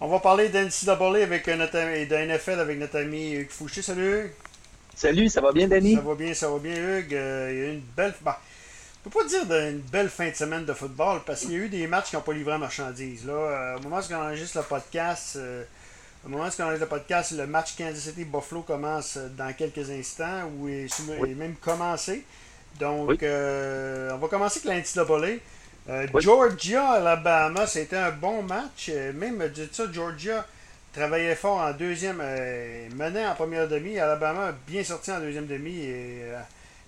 On va parler d'NCAA avec notre et de NFL avec notre ami Hugues Fouché. Salut Hugues. Salut, ça va bien, Danny? Ça va bien, ça va bien, Hugues. Euh, il y a eu une belle. Bah, je peux pas dire une belle fin de semaine de football parce qu'il y a eu des matchs qui n'ont pas livré à marchandise. Là, euh, au moment où on enregistre le podcast, euh, au moment où on enregistre le podcast, le match Kansas City Buffalo commence dans quelques instants ou est, est même commencé. Donc, on va commencer avec l'NCAA. Euh, Georgia, Alabama, c'était un bon match. Euh, même de ça, Georgia travaillait fort en deuxième, euh, menait en première demi. Alabama bien sorti en deuxième demi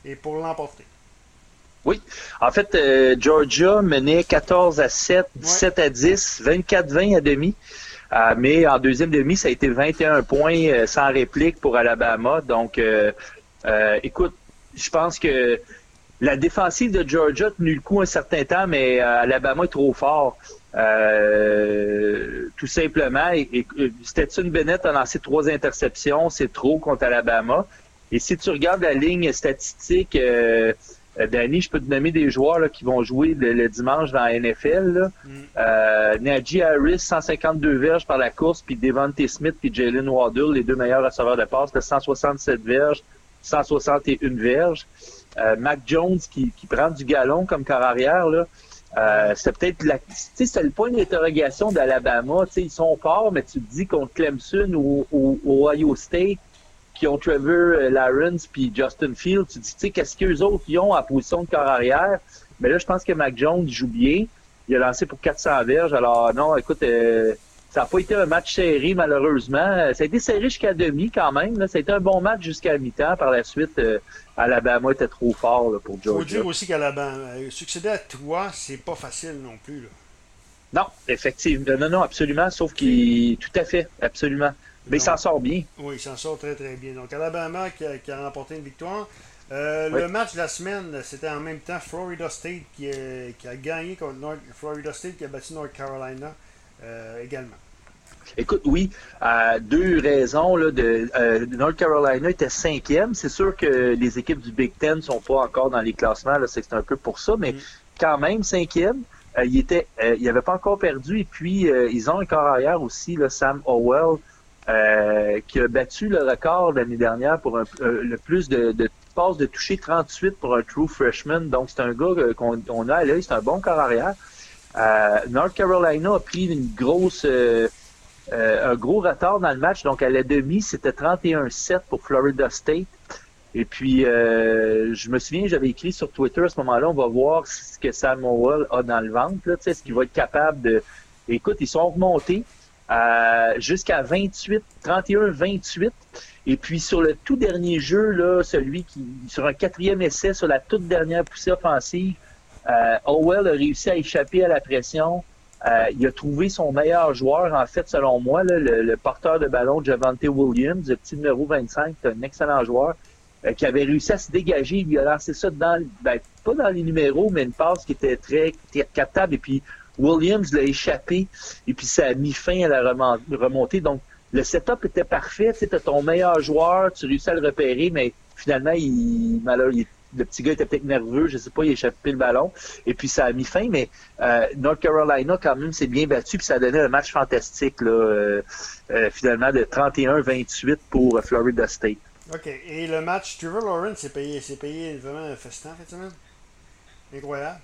et, pour l'emporter. Oui. En fait, Georgia menait 14 à 7, 17 à 10, 24-20 à demi. mais en deuxième demi, ça a été 21 points sans réplique pour Alabama. Donc, écoute, je pense que la défensive de Georgia a tenu le coup un certain temps, mais euh, Alabama est trop fort. Euh, tout simplement. Et, Stetson Bennett a lancé trois interceptions, c'est trop contre Alabama. Et si tu regardes la ligne statistique, euh, euh Danny, je peux te nommer des joueurs qui vont jouer le, dimanche dans la NFL. Mm. Najee Harris, 152 verges par la course, puis Devontae Smith puis Jalen Waddle, les deux meilleurs receveurs de passe, de 167 verges, 161 verges. Euh, Mac Jones qui, prend du galon comme corps arrière, là, euh, c'est peut-être la, c'est le point d'interrogation d'Alabama. Ils sont forts, mais tu te dis contre Clemson ou, Ohio State, qui ont Trevor euh, Lawrence puis Justin Field, tu te dis, qu'est-ce qu'eux autres ont à position de corps arrière? Mais là, je pense que Mac Jones joue bien. Il a lancé pour 400 verges. Alors, non, écoute, ça n'a pas été un match serré, malheureusement. Ça a été serré jusqu'à demi quand même. Là. Ça a été un bon match jusqu'à mi-temps. Par la suite, euh, Alabama était trop fort là, pour Georgia. Il faut dire aussi qu'Alabama, euh, succéder à toi, c'est pas facile non plus. Là. Non, effectivement. Non, non, absolument. Sauf qu'il. Tout à fait, absolument. Mais il s'en sort bien. Oui, il s'en sort très, très bien. Donc, Alabama qui a, remporté une victoire. Euh, le match de la semaine, c'était en même temps Florida State qui, a gagné contre North, Florida State qui a battu North Carolina également. Écoute, oui, euh, deux raisons. Là, de, euh, North Carolina était cinquième. C'est sûr que les équipes du Big Ten sont pas encore dans les classements. Là, c'est un peu pour ça, mais mm. quand même cinquième. Euh, il était, euh, il avait pas encore perdu. Et puis ils ont un corps arrière aussi, là, Sam Howell, qui a battu le record l'année dernière pour le plus de, de passes de toucher 38 pour un true freshman. Donc c'est un gars qu'on a à l'œil. C'est un bon corps arrière. North Carolina a pris grosse euh, un gros retard dans le match. Donc, à la demi, c'était 31-7 pour Florida State. Et puis, euh, je me souviens, j'avais écrit sur Twitter à ce moment-là, on va voir ce que Samuel a dans le ventre, là, ce qu'il va être capable de... Écoute, ils sont remontés euh, jusqu'à 28, 31-28. Et puis, sur le tout dernier jeu, là, celui qui, sur un quatrième essai, sur la toute dernière poussée offensive, euh, Howell a réussi à échapper à la pression. Euh, il a trouvé son meilleur joueur, en fait, selon moi, le, porteur de ballon, Javante Williams, le petit numéro 25, c'est un excellent joueur, euh, qui avait réussi à se dégager. Il a lancé ça dans, ben, pas dans les numéros, mais une passe qui était très captable. Et puis, Williams l'a échappé, et puis ça a mis fin à la remontée. Donc, le setup était parfait. Tu ton meilleur joueur, tu réussis à le repérer, mais finalement, il, malheureusement, le petit gars était peut-être nerveux, je sais pas, il a échappé le ballon. Et puis ça a mis fin, mais euh, North Carolina, quand même, s'est bien battu, puis ça a donné un match fantastique, là, euh, euh, finalement, de 31-28 pour Florida State. OK. Et le match, Trevor Lawrence s'est payé, payé vraiment un festin, en fait, Incroyable.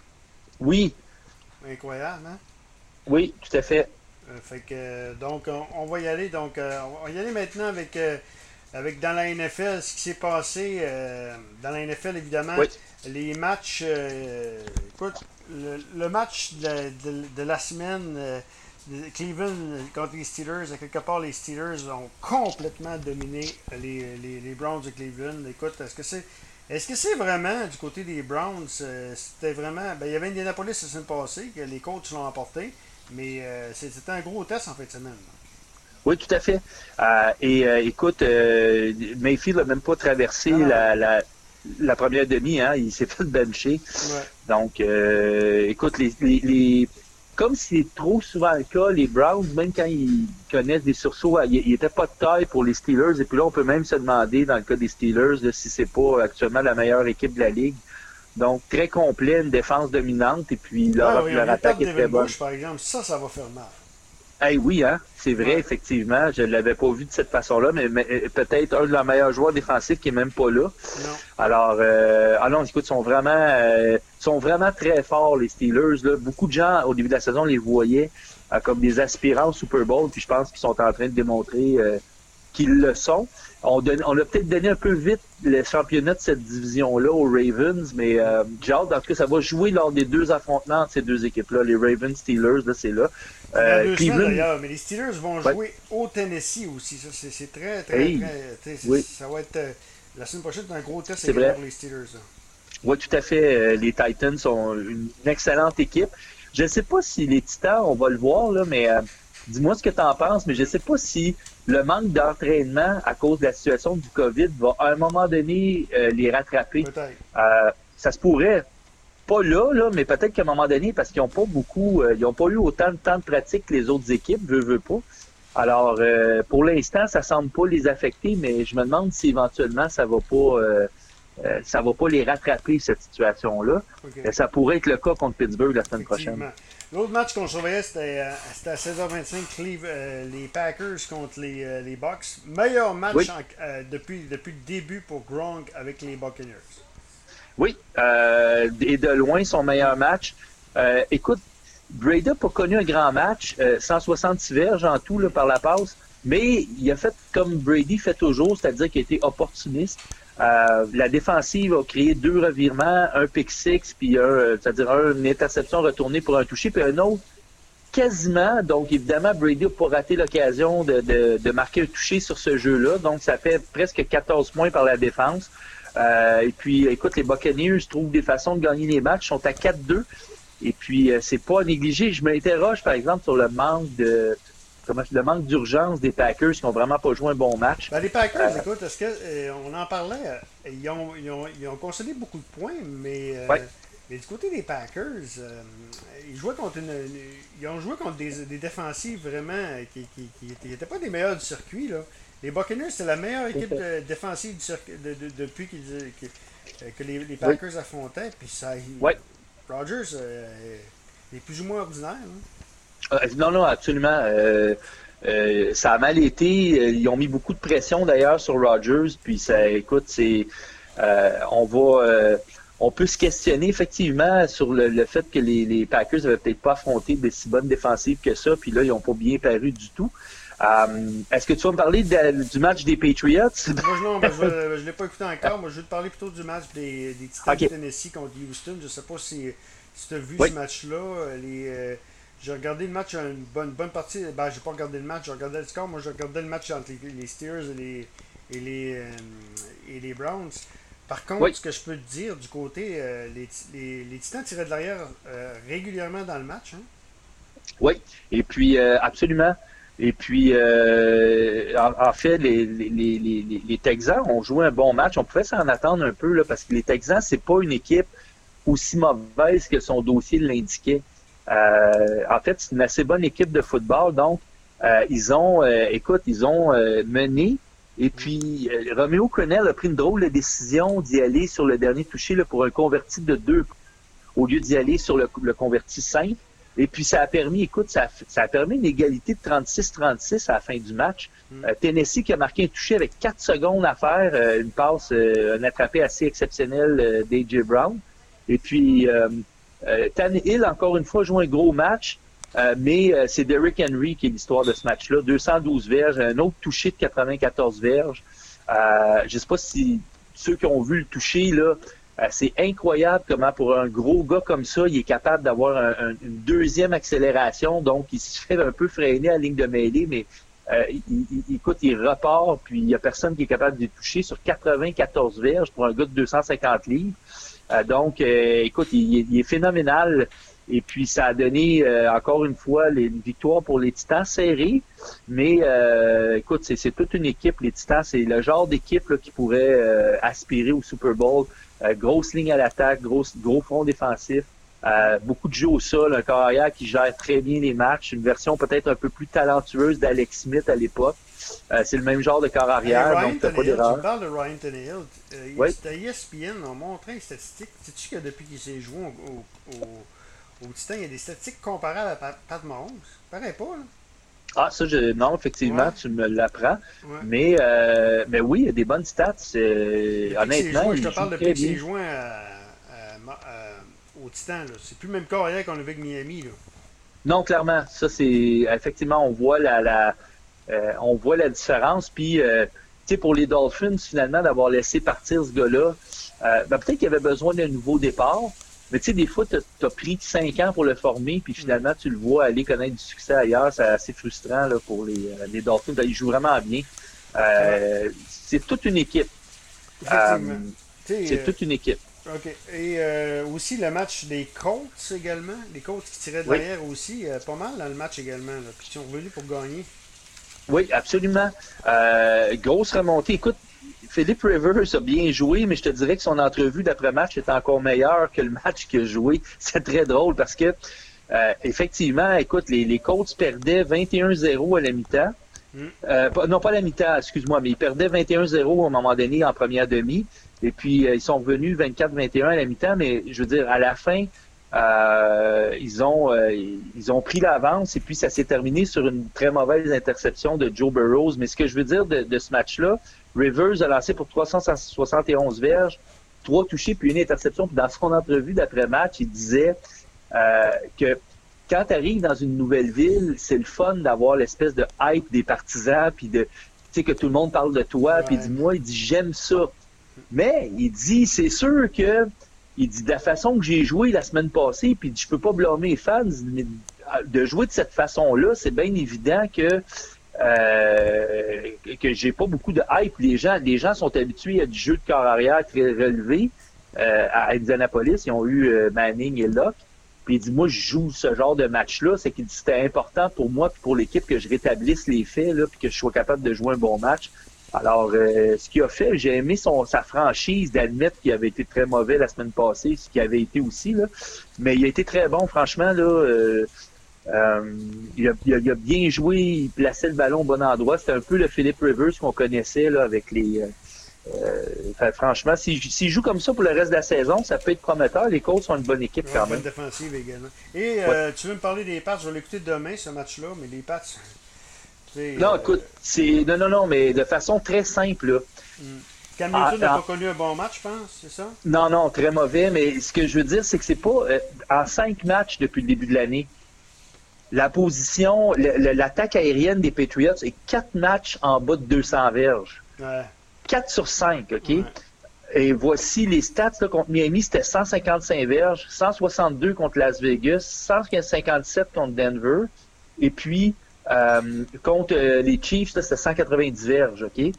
Oui. Incroyable, hein? Oui, tout à fait. fait que, donc, on, va y aller. Donc, on va y aller maintenant avec avec dans la NFL, ce qui s'est passé euh, dans la NFL, évidemment, les matchs. Euh, écoute, le, match de, la semaine, euh, Cleveland contre les Steelers, à quelque part, les Steelers ont complètement dominé les, les, Browns de Cleveland. Écoute, est-ce que c'est. Est-ce que c'est vraiment du côté des Browns, c'était vraiment. Ben, il y avait Indianapolis la semaine passée, que les coachs l'ont emporté, mais c'était un gros test en fin de semaine. Oui, tout à fait. Euh, et euh, écoute, euh, Mayfield n'a même pas traversé ah la, la, première demi, hein, il s'est fait bencher. Donc, écoute, les, les, comme c'est trop souvent le cas, les Browns, même quand ils connaissent des sursauts, il n'était pas de taille pour les Steelers. Et puis là, on peut même se demander, dans le cas des Steelers, si c'est pas actuellement la meilleure équipe de la ligue. Donc, très complet, une défense dominante, et puis leur, leur attaque est très bonne. par exemple, ça, ça va faire mal. Hey, oui, hein? c'est vrai, effectivement. Je ne l'avais pas vu de cette façon-là, mais, peut-être un de leurs meilleurs joueurs défensifs qui est même pas là. Non. Alors, euh, ah non, écoute, sont vraiment, euh, sont vraiment très forts, les Steelers. Là. Beaucoup de gens, au début de la saison, les voyaient euh, comme des aspirants au Super Bowl, puis je pense qu'ils sont en train de démontrer euh, qu'ils le sont. On, on a peut-être donné un peu vite le championnat de cette division-là aux Ravens, mais euh, j'ai hâte, en tout cas, ça va jouer lors des deux affrontements entre ces deux équipes-là. Les Ravens, Steelers, là, c'est là. Euh, Cleveland... mais les Steelers vont jouer au Tennessee aussi. Ça, c'est, très, très, très. Oui. Ça va être. Euh, la semaine prochaine, c'est un gros test pour les Steelers. Oui, tout à fait. Euh, les Titans sont une excellente équipe. Je ne sais pas si les Titans, on va le voir, là, mais dis-moi ce que tu en penses, mais je ne sais pas si le manque d'entraînement à cause de la situation du COVID va à un moment donné euh, les rattraper. Euh, ça se pourrait. Pas là, là mais peut-être qu'à un moment donné, parce qu'ils n'ont pas beaucoup, euh, ils n'ont pas eu autant de temps de pratique que les autres équipes, veut, veut pas. Alors, pour l'instant, ça semble pas les affecter, mais je me demande si éventuellement ça va pas, ça va pas les rattraper cette situation-là. Ça pourrait être le cas contre Pittsburgh la semaine prochaine. L'autre match qu'on surveillait, c'était euh, à 16h25, euh, les Packers contre les, euh, les Bucks. Meilleur match depuis, depuis le début pour Gronk avec les Buccaneers. Oui, et de loin son meilleur match. écoute, Brady n'a pas connu un grand match, 166 verges en tout là, par la passe, mais il a fait comme Brady fait toujours, c'est-à-dire qu'il a été opportuniste. Euh, la défensive a créé deux revirements, un pick six, puis un, c'est-à-dire une interception retournée pour un toucher, puis un autre quasiment. Donc, évidemment, Brady n'a pas raté l'occasion de, de, marquer un toucher sur ce jeu-là. Donc, ça fait presque 14 points par la défense. Euh, et puis, écoute, les Buccaneers trouvent des façons de gagner les matchs, sont à 4-2. Et puis, euh, c'est pas négligé. Je m'interroge, par exemple, sur le manque de le manque d'urgence des Packers qui n'ont vraiment pas joué un bon match. Ben, les Packers, euh, écoute, est-ce que euh, on en parlait, euh, ils ont, ils, ont, ils ont concédé beaucoup de points, mais, mais du côté des Packers, ils jouaient contre une, ils ont joué contre des, des défensives vraiment qui n'étaient pas des meilleurs du circuit. Là. Les Buccaneers, c'est la meilleure équipe défensive du circuit depuis que les, les Packers affrontaient. Puis ça, Rogers est plus ou moins ordinaire. Hein. Euh, non, non, absolument. Euh, euh, ça a mal été. Ils ont mis beaucoup de pression d'ailleurs sur Rogers. Puis ça, écoute, c'est, on va, on peut se questionner effectivement sur le, fait que les, Packers avaient peut-être pas affronté des si bonnes défensives que ça. Puis là, ils n'ont pas bien paru du tout. Est-ce que tu vas me parler du match des Patriots? Moi, non, je ne l'ai pas écouté encore. Moi, je vais te parler plutôt du match des, des Titans de Tennessee contre Houston. Je ne sais pas si, tu as vu ce match-là. Les, j'ai regardé le match une bonne, bonne partie. Ben, j'ai pas regardé le match, j'ai regardé le score. Moi, j'ai regardé le match entre les, Steers et les, et les, euh, et les Browns. Par contre, ce que je peux te dire du côté, euh, les, les, les, Titans tiraient de l'arrière euh, régulièrement dans le match. Hein? Oui, et puis absolument. Et puis, en, fait, les, les, Texans ont joué un bon match. On pouvait s'en attendre un peu là, parce que les Texans, c'est pas une équipe aussi mauvaise que son dossier l'indiquait. Euh, en fait, c'est une assez bonne équipe de football. Donc, euh, ils ont, euh, écoute, ils ont mené. Et puis, Romeo Crennel a pris une drôle de décision d'y aller sur le dernier touché là, pour un converti de deux au lieu d'y aller sur le, converti simple. Et puis, ça a permis, écoute, ça, a permis une égalité de 36-36 à la fin du match. Mm. Tennessee qui a marqué un touché avec 4 secondes à faire, une passe, un attrapé assez exceptionnel d'AJ Brown. Et puis, euh, Hill, encore une fois, joue un gros match, euh, mais euh, c'est Derrick Henry qui est l'histoire de ce match-là. 212 verges, un autre touché de 94 verges. Euh, je ne sais pas si ceux qui ont vu le toucher, là, c'est incroyable comment pour un gros gars comme ça, il est capable d'avoir une deuxième accélération. Donc, il se fait un peu freiner à ligne de mêlée, mais il, écoute, il repart, puis il n'y a personne qui est capable de toucher sur 94 verges pour un gars de 250 livres. Euh, donc, euh, écoute, il, est phénoménal. Et puis, ça a donné, euh, encore une fois, une victoire pour les Titans serrés. Mais, écoute, c'est toute une équipe. Les Titans, c'est le genre d'équipe qui pourrait aspirer au Super Bowl. grosse ligne à l'attaque, gros, gros front défensif. beaucoup de jeux au sol, un carrière qui gère très bien les matchs, une version peut-être un peu plus talentueuse d'Alex Smith à l'époque. Euh, c'est le même genre de corps arrière, donc t'as pas d'erreur. Tu parles de Ryan Tannehill. Euh, oui. C'était ESPN, on montrait les statistiques. Sais-tu que depuis qu'il s'est joué au, au, au, Titan, il y a des statistiques comparables à Pat, Mahomes? Pareil pas, là. Ah, ça, je, non, effectivement, tu me l'apprends. Mais, euh, mais oui, il y a des bonnes stats. honnêtement, je te parle depuis qu'il s'est joint au Titan. C'est plus le même carrière qu'on avait avec Miami. Là. Non, clairement. Ça, c'est effectivement, on voit la, la euh, on voit la différence. Puis, euh, tu sais, pour les Dolphins, finalement, d'avoir laissé partir ce gars-là, euh, ben, peut-être qu'il avait besoin d'un nouveau départ. Mais tu sais, des fois, tu as, pris cinq ans pour le former, puis finalement, tu le vois aller connaître du succès ailleurs. C'est assez frustrant là, pour les, les Dolphins. Ben, il joue vraiment bien. c'est toute une équipe. c'est toute une équipe. OK. Et euh, aussi le match des Colts également. Les Colts qui tiraient derrière aussi. Euh, pas mal dans le match également. Là, puis ils sont revenus pour gagner. Oui, absolument. Euh, grosse remontée. Écoute, Philippe Rivers a bien joué, mais je te dirais que son entrevue d'après-match est encore meilleure que le match qu'il a joué. C'est très drôle parce que, effectivement, écoute, les, les Colts perdaient 21-0 à la mi-temps. Hmm. non, pas à la mi-temps, excuse-moi, mais ils perdaient 21-0 à un moment donné en première demi. Et puis, euh, ils sont revenus 24-21 à la mi-temps, mais je veux dire, à la fin, euh, ils ont euh, ils ont pris l'avance et puis ça s'est terminé sur une très mauvaise interception de Joe Burrows. Mais ce que je veux dire de, ce match-là, Rivers a lancé pour 371 verges, trois touchés puis une interception. Puis dans son entrevue d'après-match, il disait que quand tu arrives dans une nouvelle ville, c'est le fun d'avoir l'espèce de hype des partisans puis de tu sais que tout le monde parle de toi. Puis dit moi, il dit j'aime ça. Mais il dit, c'est sûr que, il dit, de la façon que j'ai joué la semaine passée, puis je peux pas blâmer les fans, mais de jouer de cette façon-là, c'est bien évident que euh, que j'ai pas beaucoup de hype. Les gens, les gens sont habitués à du jeu de corps arrière très relevé. Euh, à Indianapolis, ils ont eu euh, Manning et Locke. Puis il dit, moi, je joue ce genre de match-là. C'est qu'il dit, c'était important pour moi et pour l'équipe que je rétablisse les faits, là, puis que je sois capable de jouer un bon match. Alors, euh, ce qu'il a fait, j'ai aimé son, sa franchise d'admettre qu'il avait été très mauvais la semaine passée, ce qui avait été aussi, là. Mais il a été très bon, franchement, là. Euh, euh, il, a, il, a, bien joué, il plaçait le ballon au bon endroit. C'était un peu le Philip Rivers qu'on connaissait là, avec les. franchement, s'il joue comme ça pour le reste de la saison, ça peut être prometteur. Les Colts sont une bonne équipe quand même. Défensive également. Et tu veux me parler des Pats? Je vais l'écouter demain, ce match-là, mais les Pats, non, écoute, c'est. Non, non, non, mais de façon très simple. Là. Hmm. Cam Newton n'a ah, pas connu un bon match, je pense, c'est ça? Non, non, très mauvais, mais ce que je veux dire, c'est que c'est pas. Euh, en cinq matchs depuis le début de l'année, la position, l'attaque aérienne des Patriots est quatre matchs en bas de 200 verges. Ouais. 4 sur 5, OK? Et voici les stats là, contre Miami, c'était 155 verges, 162 contre Las Vegas, 157 contre Denver. Et puis, euh, contre euh, les Chiefs, c'était 190 verges, OK?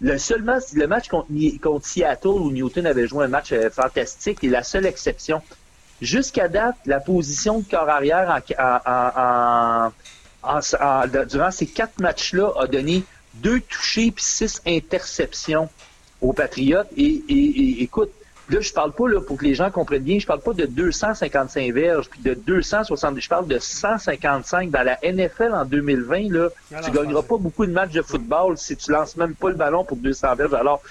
Le, seulement, le match contre, contre, Seattle où Newton avait joué un match euh, fantastique est la seule exception. Jusqu'à date, la position de corps arrière en, durant ces quatre matchs-là a donné deux touchés puis six interceptions aux Patriotes. Et, et écoute, Là, je parle pas, là, pour que les gens comprennent bien, je parle pas de 255 verges, puis de 270, je parle de 155 dans la NFL en 2020, là. tu gagneras pas beaucoup de matchs de football si tu lances même pas le ballon pour 200 verges. Alors,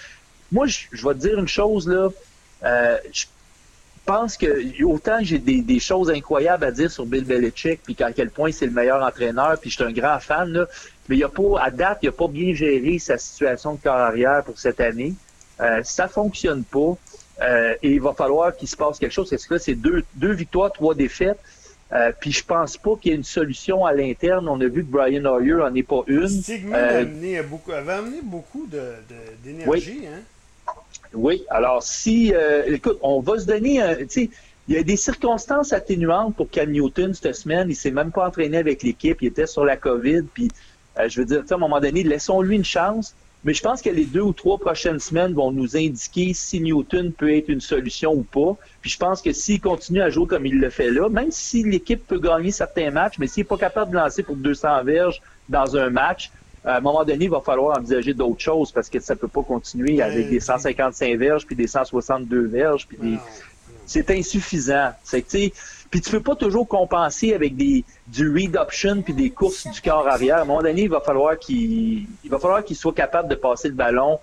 moi, je, vais te dire une chose, là. Euh, je pense que autant j'ai des, choses incroyables à dire sur Bill Belichick, puis à quel point c'est le meilleur entraîneur, puis je suis un grand fan, là, mais il a pas, à date, il a pas bien géré sa situation de carrière pour cette année. Euh, ça fonctionne pas. Euh, et il va falloir qu'il se passe quelque chose. Parce que là, c'est deux, deux victoires, trois défaites. Euh, puis je pense pas qu'il y ait une solution à l'interne. On a vu que Brian Hoyer n'en est pas une. Stigma euh, amené beaucoup, avait amené beaucoup d'énergie. Oui. Hein? oui. Alors, si... Euh, écoute, on va se donner... il y a des circonstances atténuantes pour Cam Newton cette semaine. Il s'est même pas entraîné avec l'équipe. Il était sur la COVID. Puis, je veux dire, à un moment donné, laissons-lui une chance. Mais je pense que les deux ou trois prochaines semaines vont nous indiquer si Newton peut être une solution ou pas. Puis je pense que s'il continue à jouer comme il le fait là, même si l'équipe peut gagner certains matchs, mais s'il n'est pas capable de lancer pour 200 verges dans un match, à un moment donné, il va falloir envisager d'autres choses parce que ça peut pas continuer avec des 155 verges puis des 162 verges puis des... C'est insuffisant. C'est que, puis tu peux pas toujours compenser avec des du read option puis des courses du corps arrière. À un moment donné, il va falloir qu'il il va falloir qu'il soit capable de passer le ballon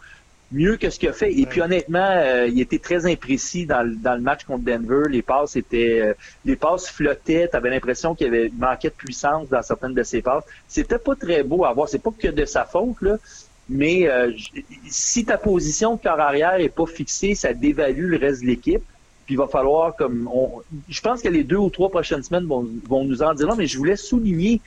mieux que ce qu'il a fait. Et puis honnêtement, euh, il était très imprécis dans, le- dans le match contre Denver. Les passes étaient, euh, les passes flottaient. T'avais l'impression qu'il y avait manquait de puissance dans certaines de ses passes. C'était pas très beau à voir. C'est pas que de sa faute là, mais euh, si ta position de corps arrière est pas fixée, ça dévalue le reste de l'équipe. Puis il va falloir comme on, je pense que les deux ou trois prochaines semaines vont, vont nous en dire non, mais je voulais souligner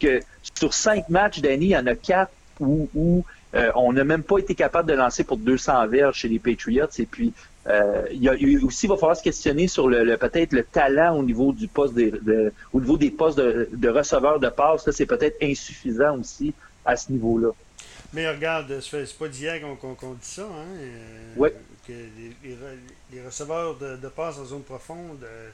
que sur cinq matchs d'année, il y en a quatre où, où euh, on n'a même pas été capable de lancer pour 200 verges chez les Patriots. Et puis, euh, il y a, aussi, va falloir se questionner sur le, le- peut-être le talent au niveau du poste des, de- au niveau des postes de, de receveurs de passe. C'est peut-être insuffisant aussi à ce niveau-là. Mais regarde, c'est pas d'hier qu'on qu'on dit ça, hein? euh, Ouais. Que les, les re- les receveurs de, de passe en zone profonde, euh,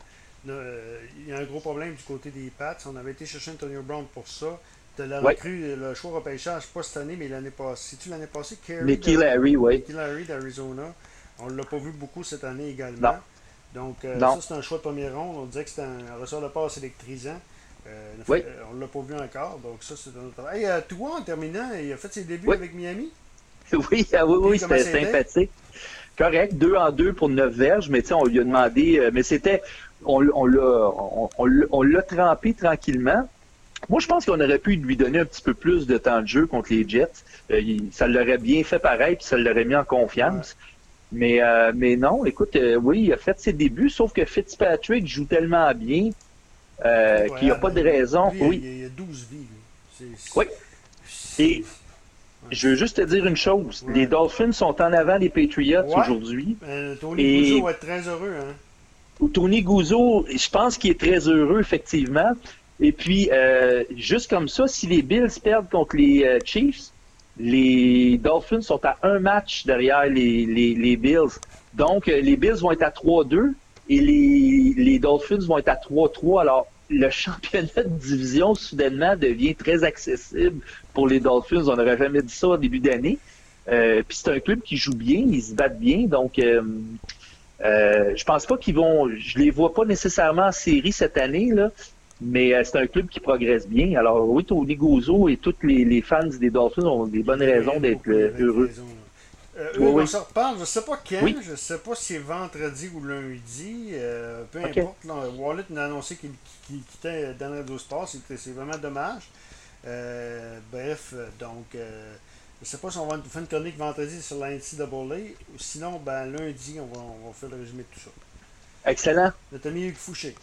euh, il y a un gros problème du côté des Pats. On avait été chercher Antonio Brown pour ça. De la recrue, le choix repêchage, pas cette année, mais l'année passée. C'est-tu l'année passée? Carey Mickey Larry, oui. Mickey Larry d'Arizona. On l'a pas vu beaucoup cette année également. Non. Donc, ça, c'est un choix de première ronde. On disait que c'était un receveur de passe électrisant. Euh, Oui. euh, on l'a pas vu encore. Donc, ça, c'est un autre. Hey, euh, toi, en terminant, il a fait ses débuts Oui. avec Miami? Oui, ah oui, oui, c'était sympathique. Correct, deux en deux pour neuf verges, mais on lui a demandé, euh, mais c'était, on, l'a, on, trempé tranquillement. Moi, je pense qu'on aurait pu lui donner un petit peu plus de temps de jeu contre les Jets. Euh, il- ça l'aurait bien fait pareil, puis ça l'aurait mis en confiance. Mais, euh, mais non, écoute, oui, il a fait ses débuts, sauf que Fitzpatrick joue tellement bien euh, qu'il n'y a pas de raison. Lui, oui. Il y a 12 vies. Oui. Et- Je veux juste te dire une chose. Ouais. Les Dolphins sont en avant des Patriots Ouais. aujourd'hui. Euh, Tony Et- Guzzo va être très heureux. Hein? Tony Guzzo, je pense qu'il est très heureux, effectivement. Et puis, euh, juste comme ça, si les Bills perdent contre les euh, Chiefs, les Dolphins sont à un match derrière les, les, les Bills. Donc, les Bills vont être à 3-2 et les, les Dolphins vont être à 3-3. Alors, le championnat de division, soudainement, devient très accessible pour les Dolphins. On n'aurait jamais dit ça au début d'année. Euh, puis c'est un club qui joue bien, ils se battent bien. Donc, euh, euh, je pense pas qu'ils vont. Je les vois pas nécessairement en série cette année, là, mais euh, c'est un club qui progresse bien. Alors oui, Tony Guzzo et tous les, fans des Dolphins ont des bonnes raisons d'être euh, heureux. Euh, Oui, eux, oui. on reparle, je sais pas quand, Oui. je sais pas si c'est vendredi ou lundi, euh, peu importe. Wallet a annoncé qu'il quittait Dan Radio Sport, c'est vraiment dommage. Euh, bref, donc, je sais pas si on va faire une chronique vendredi sur la NCAA, ou sinon, ben lundi, on va, on va faire le résumé de tout ça. Excellent. Notre ami Hugues Fouché.